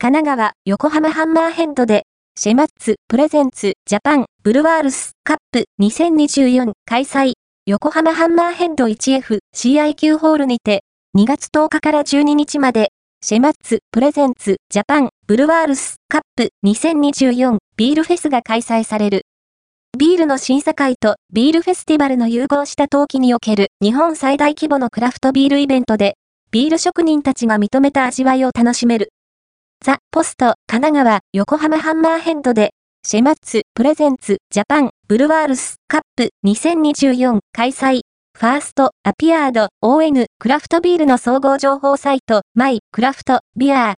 神奈川、横浜ハンマーヘッドで、シェマッツ、プレゼンツ、ジャパン、ブルワールス、カップ、2024、開催、横浜ハンマーヘッド 1F、CIQ ホールにて、2月10日から12日まで、シェマッツ、プレゼンツ、ジャパン、ブルワールス、カップ、2024、ビールフェスが開催される。ビールの審査会とビールフェスティバルの融合した陶器における日本最大規模のクラフトビールイベントで、ビール職人たちが認めた味わいを楽しめる。ザ・ポスト、神奈川、横浜ハンマーヘッドで、シェマッツ、プレゼンツ、ジャパン、ブルワールス、カップ、2024、開催。ファースト、アピアード、ON、クラフトビールの総合情報サイト、マイ、クラフト、ビアー、